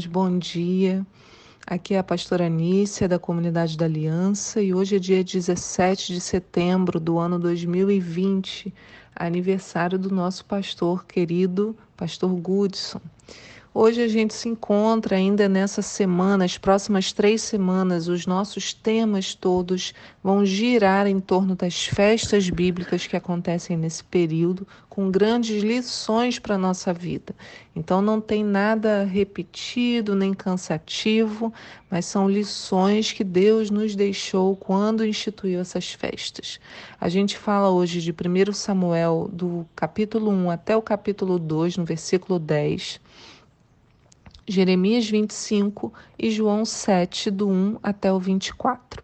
irmãs, bom dia. Aqui é a pastora Anícia, da Comunidade da Aliança, e hoje é dia 17 de setembro do ano 2020, aniversário do nosso pastor querido, pastor Goodson. Hoje a gente se encontra ainda nessa semana, as próximas três semanas, os nossos temas todos vão girar em torno das festas bíblicas que acontecem nesse período, com grandes lições para a nossa vida. Então não tem nada repetido nem cansativo, mas são lições que Deus nos deixou quando instituiu essas festas. A gente fala hoje de 1 Samuel, do capítulo 1 até o capítulo 2, no versículo 10. Jeremias 25 e João 7, do 1 até o 24.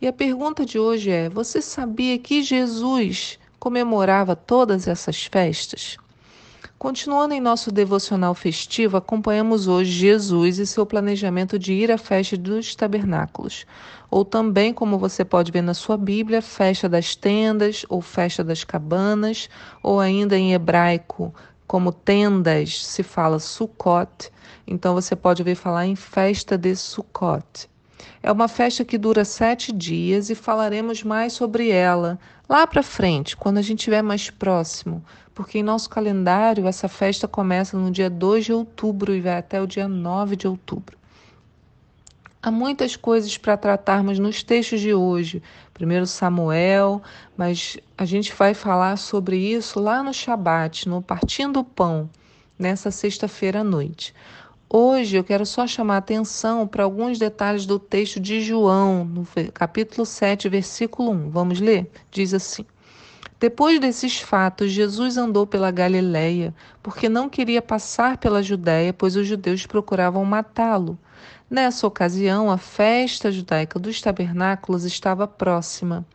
E a pergunta de hoje é: você sabia que Jesus comemorava todas essas festas? Continuando em nosso devocional festivo, acompanhamos hoje Jesus e seu planejamento de ir à festa dos tabernáculos, ou também, como você pode ver na sua Bíblia, festa das tendas ou festa das cabanas, ou ainda em hebraico, como tendas, se fala Sukkot, então você pode ouvir falar em festa de Sukkot. É uma festa que dura sete dias e falaremos mais sobre ela lá para frente, quando a gente estiver mais próximo, porque em nosso calendário essa festa começa no dia 2 de outubro e vai até o dia 9 de outubro. Há muitas coisas para tratarmos nos textos de hoje. Primeiro Samuel, mas a gente vai falar sobre isso lá no Shabat, no Partindo do Pão, nessa sexta-feira à noite. Hoje eu quero só chamar atenção para alguns detalhes do texto de João, no capítulo 7, versículo 1. Vamos ler? Diz assim: Depois desses fatos, Jesus andou pela Galileia, porque não queria passar pela Judéia, pois os judeus procuravam matá-lo. Nessa ocasião, a festa judaica dos tabernáculos estava próxima.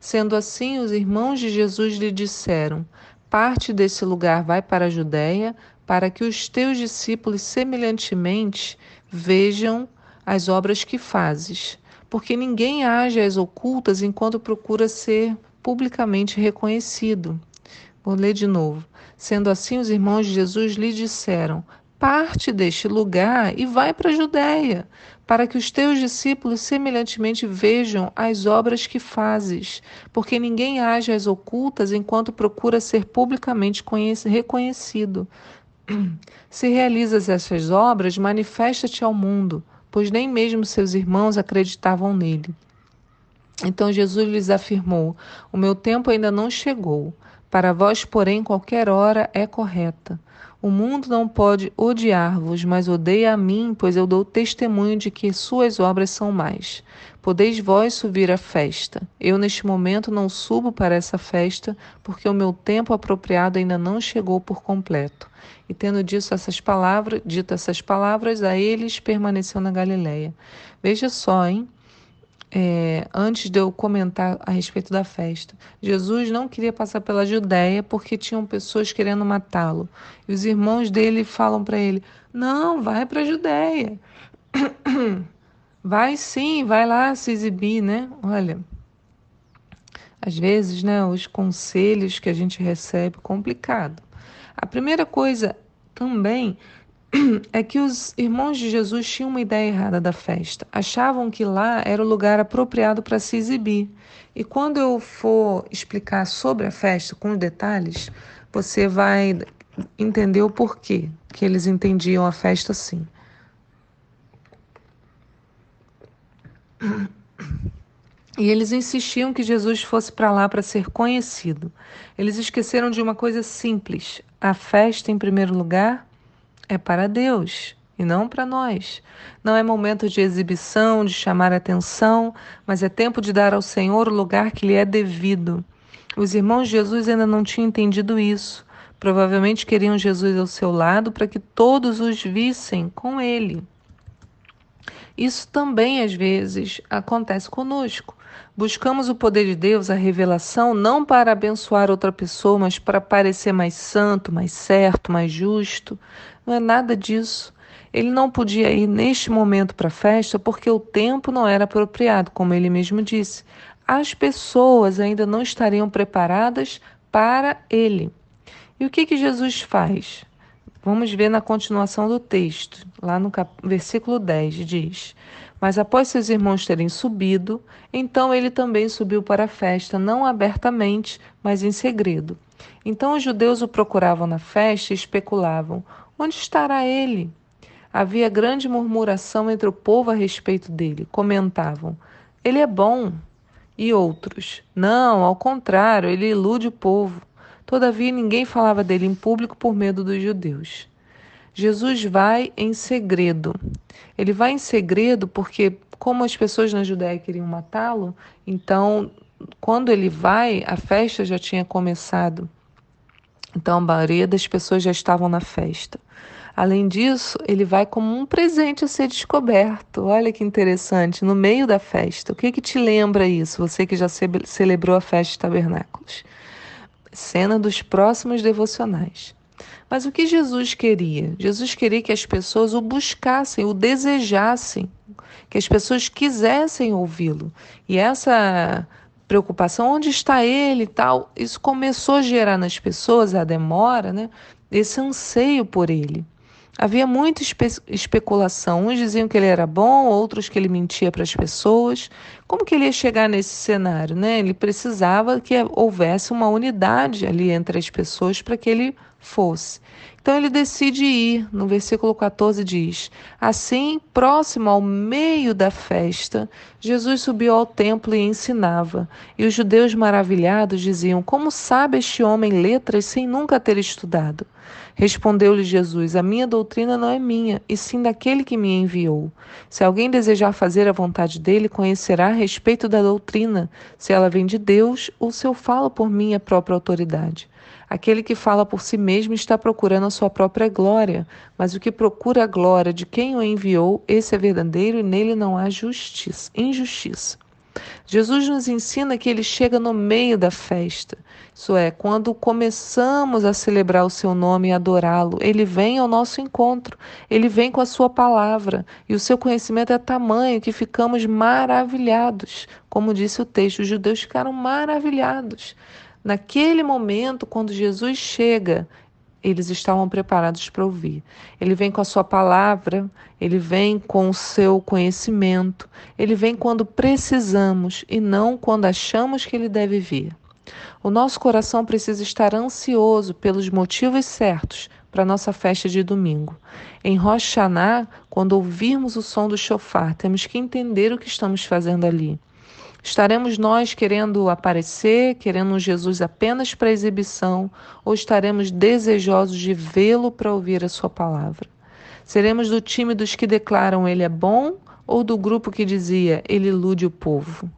Sendo assim, os irmãos de Jesus lhe disseram: Parte desse lugar vai para a Judéia, para que os teus discípulos semelhantemente vejam as obras que fazes. Porque ninguém age às ocultas enquanto procura ser publicamente reconhecido. Vou ler de novo. Sendo assim, os irmãos de Jesus lhe disseram: parte deste lugar e vai para a Judéia, para que os teus discípulos semelhantemente vejam as obras que fazes, porque ninguém age às ocultas enquanto procura ser publicamente reconhecido. Se realizas essas obras, manifesta-te ao mundo, pois nem mesmo seus irmãos acreditavam nele. Então Jesus lhes afirmou: O meu tempo ainda não chegou. Para vós, porém, qualquer hora é correta. O mundo não pode odiar-vos, mas odeia a mim, pois eu dou testemunho de que suas obras são mais. Podeis vós subir à festa. Eu, neste momento, não subo para essa festa, porque o meu tempo apropriado ainda não chegou por completo. E tendo dito essas palavras, dito essas palavras, a eles permaneceu na Galiléia. Veja só, hein? É, antes de eu comentar a respeito da festa. Jesus não queria passar pela Judéia porque tinham pessoas querendo matá-lo. E os irmãos dele falam para ele: Não, vai para a Judéia. Vai sim, vai lá se exibir, né? Olha, às vezes, né, os conselhos que a gente recebe, complicado. A primeira coisa também é que os irmãos de Jesus tinham uma ideia errada da festa. Achavam que lá era o lugar apropriado para se exibir. E quando eu for explicar sobre a festa com detalhes, você vai entender o porquê que eles entendiam a festa assim. E eles insistiam que Jesus fosse para lá para ser conhecido. Eles esqueceram de uma coisa simples: a festa, em primeiro lugar, é para Deus e não para nós. Não é momento de exibição, de chamar atenção, mas é tempo de dar ao Senhor o lugar que lhe é devido. Os irmãos de Jesus ainda não tinham entendido isso. Provavelmente queriam Jesus ao seu lado para que todos os vissem com ele. Isso também às vezes acontece conosco. Buscamos o poder de Deus, a revelação, não para abençoar outra pessoa, mas para parecer mais santo, mais certo, mais justo. Não é nada disso. Ele não podia ir neste momento para a festa porque o tempo não era apropriado, como ele mesmo disse. As pessoas ainda não estariam preparadas para ele. E o que, que Jesus faz? Vamos ver na continuação do texto, lá no cap... versículo 10, diz: Mas após seus irmãos terem subido, então ele também subiu para a festa, não abertamente, mas em segredo. Então os judeus o procuravam na festa e especulavam: Onde estará ele? Havia grande murmuração entre o povo a respeito dele. Comentavam: Ele é bom. E outros: Não, ao contrário, ele ilude o povo. Todavia, ninguém falava dele em público por medo dos judeus. Jesus vai em segredo. Ele vai em segredo porque, como as pessoas na Judéia queriam matá-lo, então, quando ele vai, a festa já tinha começado. Então, a maioria das pessoas já estavam na festa. Além disso, ele vai como um presente a ser descoberto. Olha que interessante, no meio da festa. O que, que te lembra isso, você que já celebrou a festa de tabernáculos? cena dos próximos devocionais. Mas o que Jesus queria? Jesus queria que as pessoas o buscassem, o desejassem, que as pessoas quisessem ouvi-lo. E essa preocupação, onde está ele e tal, isso começou a gerar nas pessoas a demora, né? Esse anseio por ele. Havia muita espe especulação. Uns diziam que ele era bom, outros que ele mentia para as pessoas. Como que ele ia chegar nesse cenário? Né? Ele precisava que houvesse uma unidade ali entre as pessoas para que ele fosse. Então ele decide ir. No versículo 14 diz: Assim, próximo ao meio da festa, Jesus subiu ao templo e ensinava. E os judeus maravilhados diziam: Como sabe este homem letras sem nunca ter estudado? Respondeu-lhe Jesus: A minha doutrina não é minha, e sim daquele que me enviou. Se alguém desejar fazer a vontade dele, conhecerá a respeito da doutrina, se ela vem de Deus ou se eu falo por minha própria autoridade. Aquele que fala por si mesmo está procurando a sua própria glória, mas o que procura a glória de quem o enviou, esse é verdadeiro e nele não há justiça, injustiça. Jesus nos ensina que ele chega no meio da festa. Isso é, quando começamos a celebrar o seu nome e adorá-lo, ele vem ao nosso encontro, ele vem com a sua palavra, e o seu conhecimento é tamanho que ficamos maravilhados. Como disse o texto, os judeus ficaram maravilhados. Naquele momento, quando Jesus chega, eles estavam preparados para ouvir. Ele vem com a sua palavra, ele vem com o seu conhecimento, ele vem quando precisamos e não quando achamos que ele deve vir. O nosso coração precisa estar ansioso pelos motivos certos para nossa festa de domingo. Em Rosh Hashanah, quando ouvirmos o som do chofar, temos que entender o que estamos fazendo ali. Estaremos nós querendo aparecer, querendo Jesus apenas para exibição, ou estaremos desejosos de vê-lo para ouvir a sua palavra? Seremos do time dos que declaram ele é bom ou do grupo que dizia ele ilude o povo?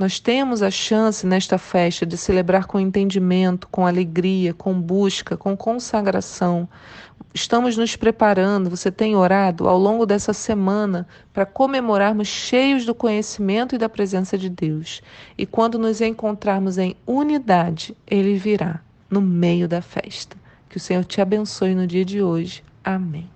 Nós temos a chance nesta festa de celebrar com entendimento, com alegria, com busca, com consagração. Estamos nos preparando, você tem orado ao longo dessa semana para comemorarmos cheios do conhecimento e da presença de Deus. E quando nos encontrarmos em unidade, Ele virá no meio da festa. Que o Senhor te abençoe no dia de hoje. Amém.